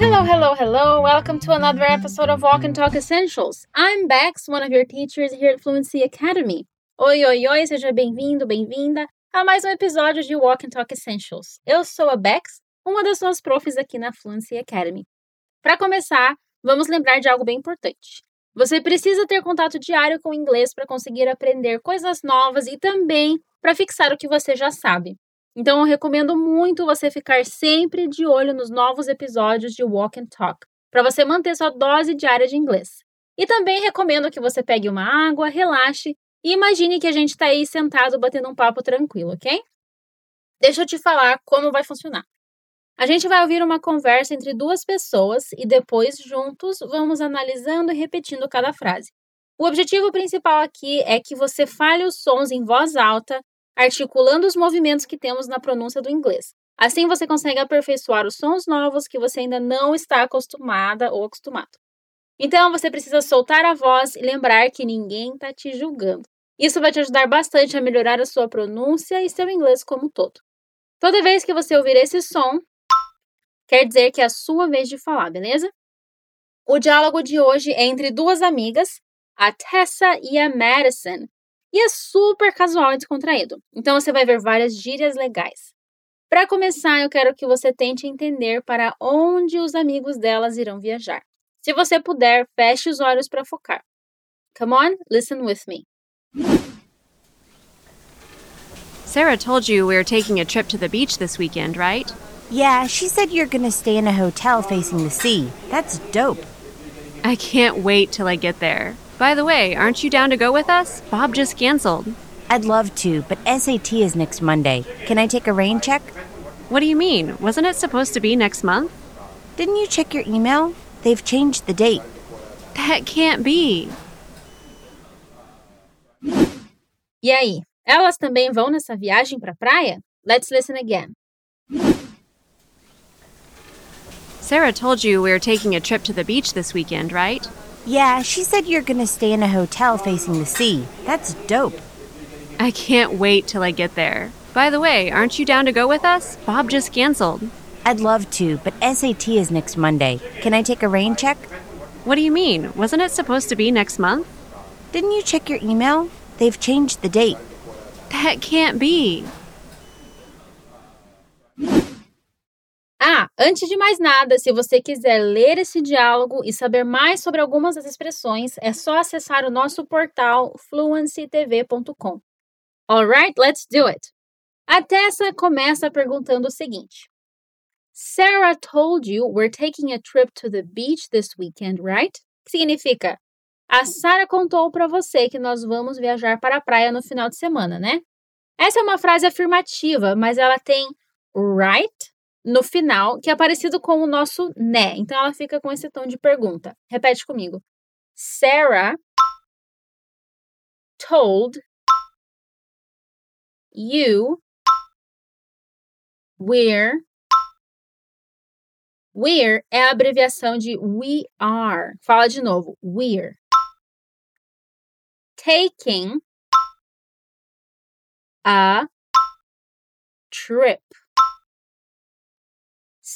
Hello, hello, hello. Welcome to another episode of Walk and Talk Essentials. I'm Bex, one of your teachers here at Fluency Academy. Oi, oi, oi, seja bem-vindo, bem-vinda a mais um episódio de Walk and Talk Essentials. Eu sou a Bex, uma das suas profs aqui na Fluency Academy. Para começar, vamos lembrar de algo bem importante. Você precisa ter contato diário com o inglês para conseguir aprender coisas novas e também para fixar o que você já sabe. Então, eu recomendo muito você ficar sempre de olho nos novos episódios de Walk and Talk, para você manter sua dose diária de inglês. E também recomendo que você pegue uma água, relaxe e imagine que a gente está aí sentado batendo um papo tranquilo, ok? Deixa eu te falar como vai funcionar. A gente vai ouvir uma conversa entre duas pessoas e depois, juntos, vamos analisando e repetindo cada frase. O objetivo principal aqui é que você fale os sons em voz alta articulando os movimentos que temos na pronúncia do inglês. Assim você consegue aperfeiçoar os sons novos que você ainda não está acostumada ou acostumado. Então você precisa soltar a voz e lembrar que ninguém está te julgando. Isso vai te ajudar bastante a melhorar a sua pronúncia e seu inglês como um todo. Toda vez que você ouvir esse som, quer dizer que é a sua vez de falar, beleza? O diálogo de hoje é entre duas amigas, a Tessa e a Madison, e é super casual e descontraído. Então você vai ver várias gírias legais. Para começar, eu quero que você tente entender para onde os amigos delas irão viajar. Se você puder, feche os olhos para focar. Come on, listen with me. Sarah told you we were taking a trip to the beach this weekend, right? Yeah, she said you're gonna stay in a hotel facing the sea. That's dope. I can't wait till I get there. By the way, aren't you down to go with us? Bob just canceled. I'd love to, but SAT is next Monday. Can I take a rain check? What do you mean? Wasn't it supposed to be next month? Didn't you check your email? They've changed the date. That can't be. E aí, elas também vão nessa viagem para praia? Let's listen again. Sarah told you we're taking a trip to the beach this weekend, right? Yeah, she said you're gonna stay in a hotel facing the sea. That's dope. I can't wait till I get there. By the way, aren't you down to go with us? Bob just canceled. I'd love to, but SAT is next Monday. Can I take a rain check? What do you mean? Wasn't it supposed to be next month? Didn't you check your email? They've changed the date. That can't be. Ah, antes de mais nada, se você quiser ler esse diálogo e saber mais sobre algumas das expressões, é só acessar o nosso portal fluencytv.com. Alright, let's do it! A Tessa começa perguntando o seguinte: Sarah told you we're taking a trip to the beach this weekend, right? Que significa? A Sarah contou para você que nós vamos viajar para a praia no final de semana, né? Essa é uma frase afirmativa, mas ela tem right no final, que é parecido com o nosso né. Então ela fica com esse tom de pergunta. Repete comigo. Sarah told you we're We're é a abreviação de we are. Fala de novo. We're taking a trip.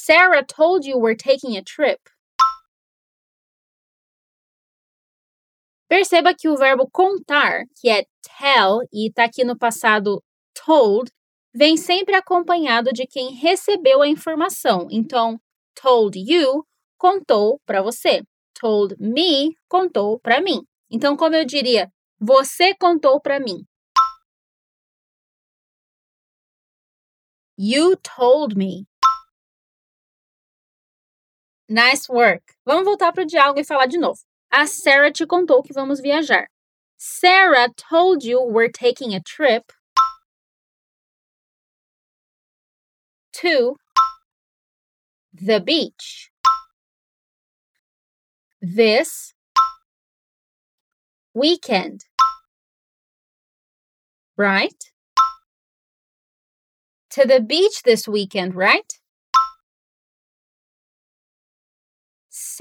Sarah told you we're taking a trip. Perceba que o verbo contar, que é tell e está aqui no passado told, vem sempre acompanhado de quem recebeu a informação. Então, told you contou para você. Told me contou para mim. Então, como eu diria, você contou para mim. You told me. Nice work. Vamos voltar para o diálogo e falar de novo. A Sarah te contou que vamos viajar. Sarah told you we're taking a trip to the beach. This weekend. Right? To the beach this weekend, right?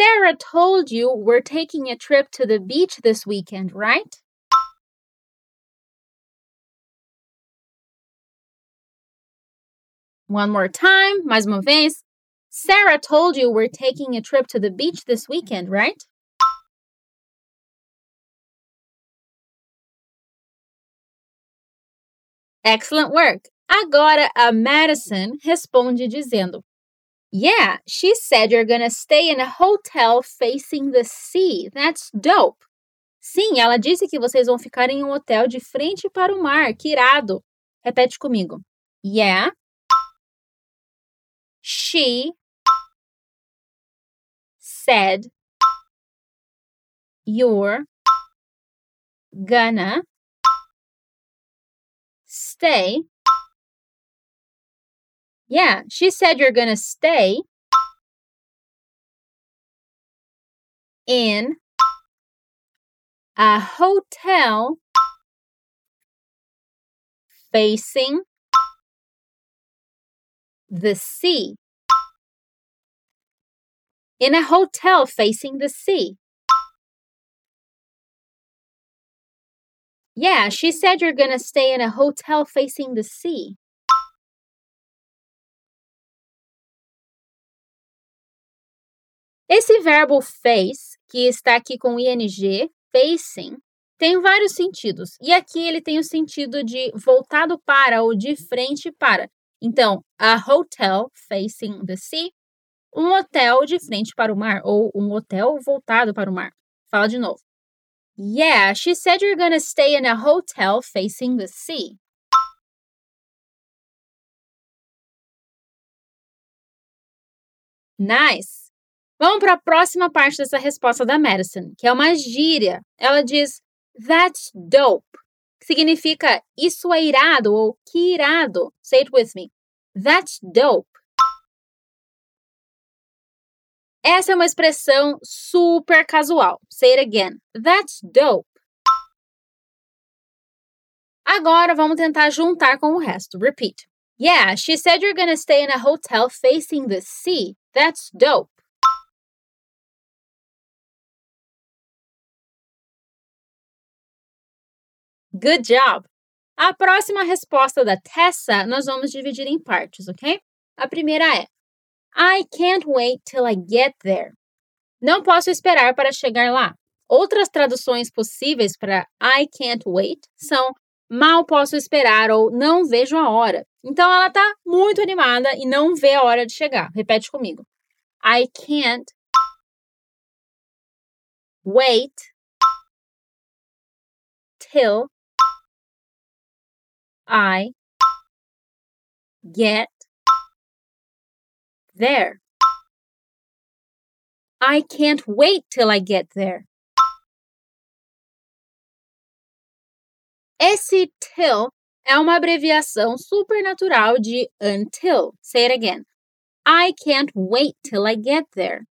Sarah told you we're taking a trip to the beach this weekend, right? One more time, mais uma vez. Sarah told you we're taking a trip to the beach this weekend, right? Excellent work! Agora a Madison responde dizendo: Yeah, she said you're gonna stay in a hotel facing the sea. That's dope. Sim, ela disse que vocês vão ficar em um hotel de frente para o mar. Que irado. Repete comigo. Yeah. She said you're gonna stay. Yeah, she said you're gonna stay in a hotel facing the sea. In a hotel facing the sea. Yeah, she said you're gonna stay in a hotel facing the sea. Esse verbo face, que está aqui com ing, facing, tem vários sentidos. E aqui ele tem o sentido de voltado para ou de frente para. Então, a hotel facing the sea, um hotel de frente para o mar ou um hotel voltado para o mar. Fala de novo. Yeah, she said you're gonna stay in a hotel facing the sea. Nice! Vamos para a próxima parte dessa resposta da Madison, que é uma gíria. Ela diz That's dope, que significa isso é irado ou que irado. Say it with me. That's dope. Essa é uma expressão super casual. Say it again. That's dope. Agora vamos tentar juntar com o resto. Repeat. Yeah, she said you're gonna stay in a hotel facing the sea. That's dope. Good job! A próxima resposta da Tessa nós vamos dividir em partes, ok? A primeira é I can't wait till I get there. Não posso esperar para chegar lá. Outras traduções possíveis para I can't wait são mal posso esperar ou não vejo a hora. Então ela está muito animada e não vê a hora de chegar. Repete comigo. I can't wait till I get there. I can't wait till I get there. Esse till é uma abreviação supernatural de until. Say it again. I can't wait till I get there.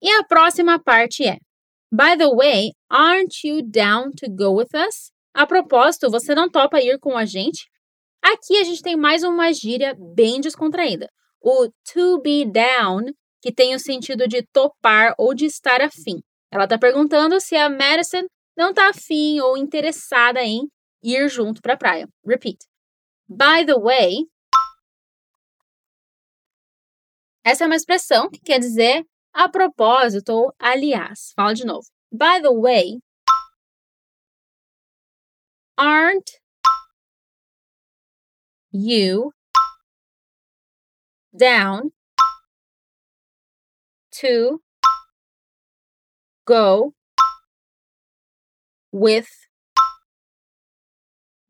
E a próxima parte é By the way, aren't you down to go with us? A propósito, você não topa ir com a gente? Aqui a gente tem mais uma gíria bem descontraída. O to be down, que tem o sentido de topar ou de estar afim. Ela está perguntando se a Madison não está afim ou interessada em ir junto para a praia. Repeat. By the way, essa é uma expressão que quer dizer a propósito ou aliás. Fala de novo. By the way, aren't you down to go with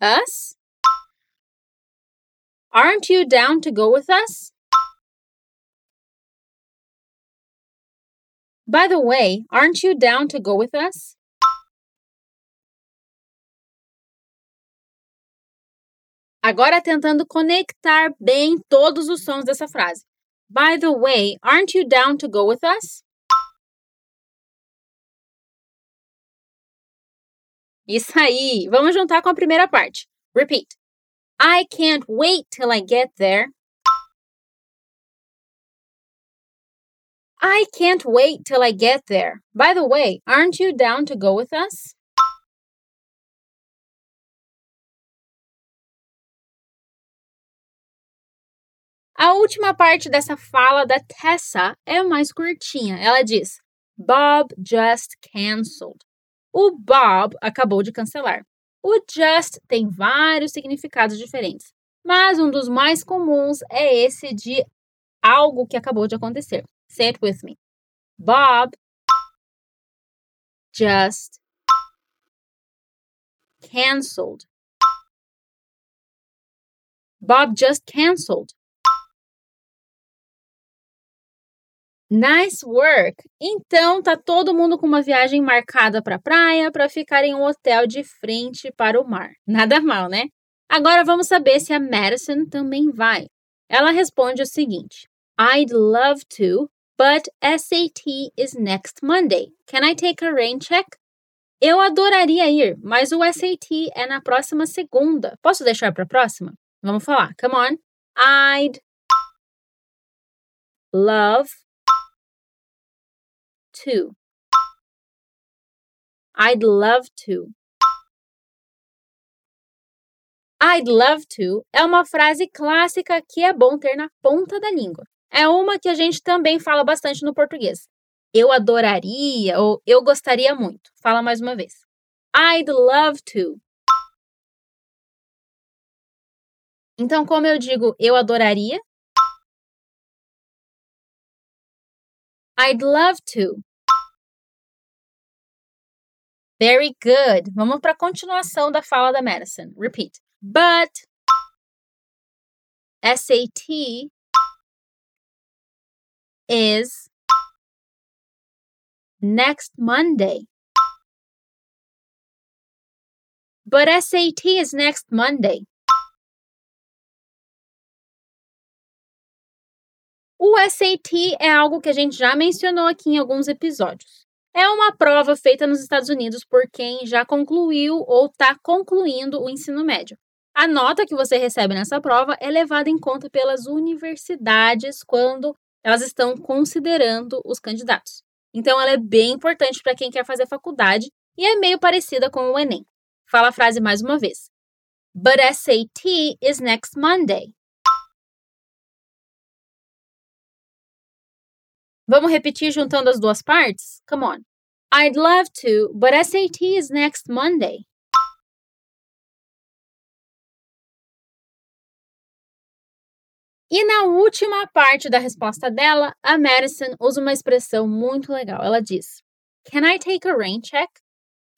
us? Aren't you down to go with us? By the way, aren't you down to go with us? Agora tentando conectar bem todos os sons dessa frase. By the way, aren't you down to go with us? Isso aí! Vamos juntar com a primeira parte. Repeat. I can't wait till I get there. I can't wait till I get there. By the way, aren't you down to go with us? A última parte dessa fala da Tessa é mais curtinha. Ela diz: Bob just canceled. O Bob acabou de cancelar. O just tem vários significados diferentes, mas um dos mais comuns é esse de algo que acabou de acontecer. Say it with me. Bob just canceled. Bob just canceled. Nice work! Então tá todo mundo com uma viagem marcada para a praia para ficar em um hotel de frente para o mar. Nada mal, né? Agora vamos saber se a Madison também vai. Ela responde o seguinte: I'd love to, but SAT is next Monday. Can I take a rain check? Eu adoraria ir, mas o SAT é na próxima segunda. Posso deixar para a próxima? Vamos falar. Come on. I'd love to. I'd love to. I'd love to é uma frase clássica que é bom ter na ponta da língua. É uma que a gente também fala bastante no português. Eu adoraria ou eu gostaria muito. Fala mais uma vez. I'd love to. Então, como eu digo eu adoraria? I'd love to. Very good. Vamos para a continuação da fala da Madison. Repeat. But SAT is next Monday. But SAT is next Monday. O SAT é algo que a gente já mencionou aqui em alguns episódios. É uma prova feita nos Estados Unidos por quem já concluiu ou está concluindo o ensino médio. A nota que você recebe nessa prova é levada em conta pelas universidades quando elas estão considerando os candidatos. Então, ela é bem importante para quem quer fazer faculdade e é meio parecida com o Enem. Fala a frase mais uma vez. But SAT is next Monday. Vamos repetir juntando as duas partes? Come on. I'd love to, but SAT is next Monday. E na última parte da resposta dela, a Madison usa uma expressão muito legal. Ela diz: Can I take a rain check?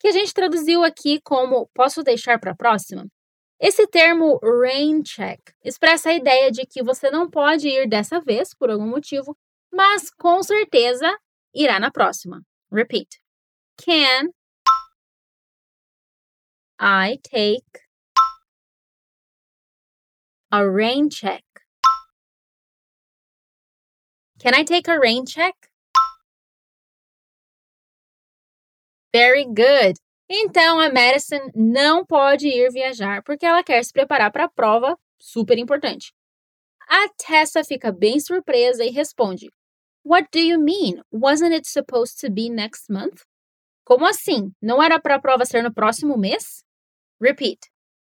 Que a gente traduziu aqui como posso deixar para a próxima? Esse termo rain check expressa a ideia de que você não pode ir dessa vez por algum motivo mas com certeza irá na próxima. Repeat. Can I take a rain check? Can I take a rain check? Very good. Então a Madison não pode ir viajar porque ela quer se preparar para a prova super importante. A Tessa fica bem surpresa e responde: What do you mean? Wasn't it supposed to be next month? Como assim? Não era para a prova ser no próximo mês? Repeat.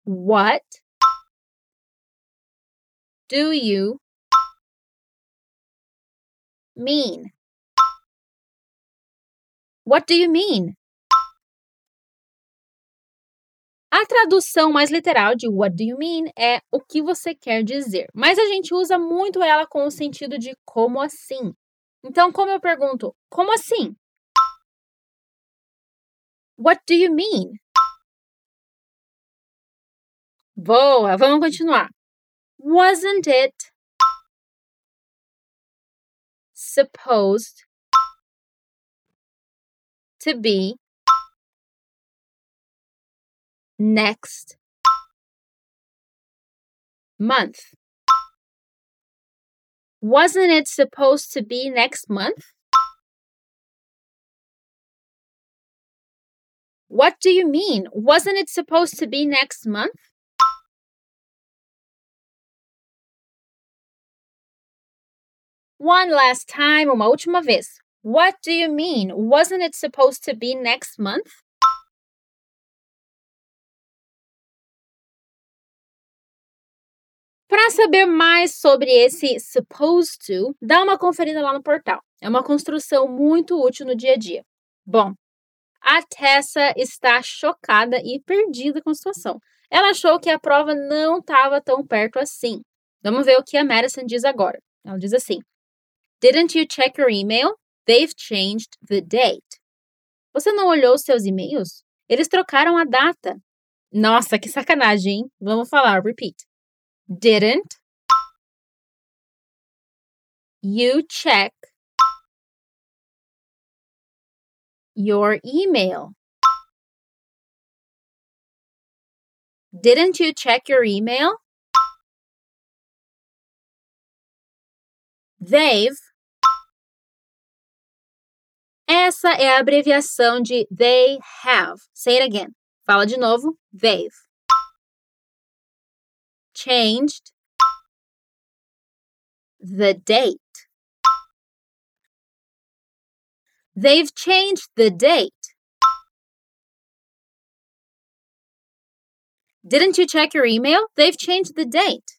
What do you mean? What do you mean? A tradução mais literal de what do you mean é o que você quer dizer, mas a gente usa muito ela com o sentido de como assim. Então, como eu pergunto, como assim? What do you mean? Boa, vamos continuar. Wasn't it supposed to be next month? Wasn't it supposed to be next month? What do you mean? Wasn't it supposed to be next month? One last time, uma última vez. What do you mean? Wasn't it supposed to be next month? Para saber mais sobre esse supposed to, dá uma conferida lá no portal. É uma construção muito útil no dia a dia. Bom, a Tessa está chocada e perdida com a situação. Ela achou que a prova não estava tão perto assim. Vamos ver o que a Madison diz agora. Ela diz assim: Didn't you check your email? They've changed the date. Você não olhou seus e-mails? Eles trocaram a data. Nossa, que sacanagem, hein? Vamos falar, repeat. Didn't you check your email? Didn't you check your email? They've. Essa é a abreviação de they have. Say it again. Fala de novo. They've. Changed the date. They've changed the date. Didn't you check your email? They've changed the date.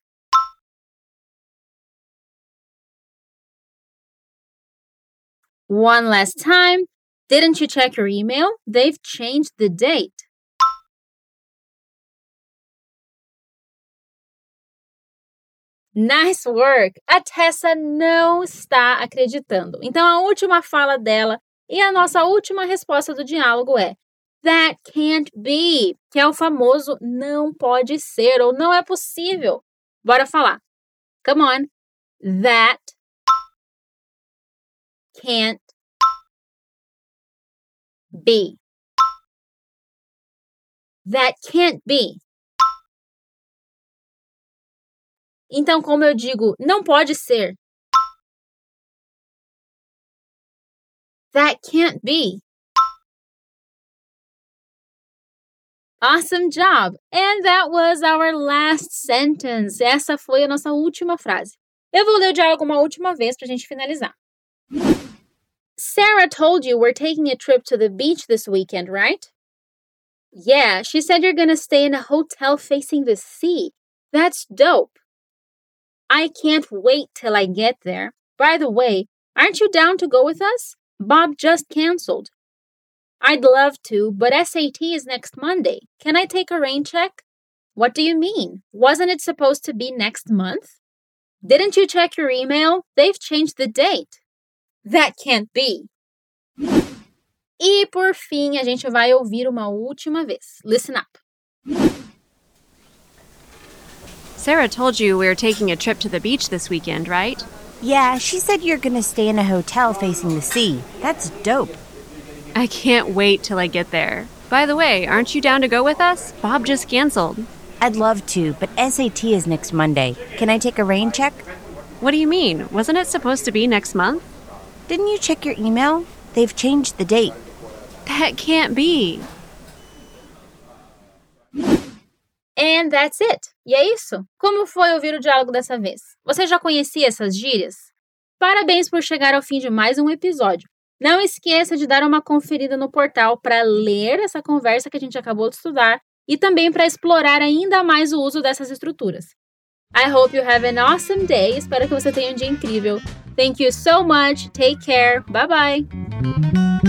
One last time. Didn't you check your email? They've changed the date. Nice work! A Tessa não está acreditando. Então, a última fala dela e a nossa última resposta do diálogo é That can't be, que é o famoso não pode ser ou não é possível. Bora falar. Come on. That can't be. That can't be. Então, como eu digo, não pode ser. That can't be. Awesome job! And that was our last sentence. Essa foi a nossa última frase. Eu vou ler o diálogo uma última vez para a gente finalizar. Sarah told you we're taking a trip to the beach this weekend, right? Yeah, she said you're gonna stay in a hotel facing the sea. That's dope. I can't wait till I get there. By the way, aren't you down to go with us? Bob just canceled. I'd love to, but SAT is next Monday. Can I take a rain check? What do you mean? Wasn't it supposed to be next month? Didn't you check your email? They've changed the date. That can't be. E por fim, a gente vai ouvir uma última vez. Listen up. Sarah told you we were taking a trip to the beach this weekend, right? Yeah, she said you're gonna stay in a hotel facing the sea. That's dope. I can't wait till I get there. By the way, aren't you down to go with us? Bob just canceled. I'd love to, but SAT is next Monday. Can I take a rain check? What do you mean? Wasn't it supposed to be next month? Didn't you check your email? They've changed the date. That can't be. And that's it. E é isso. Como foi ouvir o diálogo dessa vez? Você já conhecia essas gírias? Parabéns por chegar ao fim de mais um episódio. Não esqueça de dar uma conferida no portal para ler essa conversa que a gente acabou de estudar e também para explorar ainda mais o uso dessas estruturas. I hope you have an awesome day. Espero que você tenha um dia incrível. Thank you so much. Take care. Bye bye.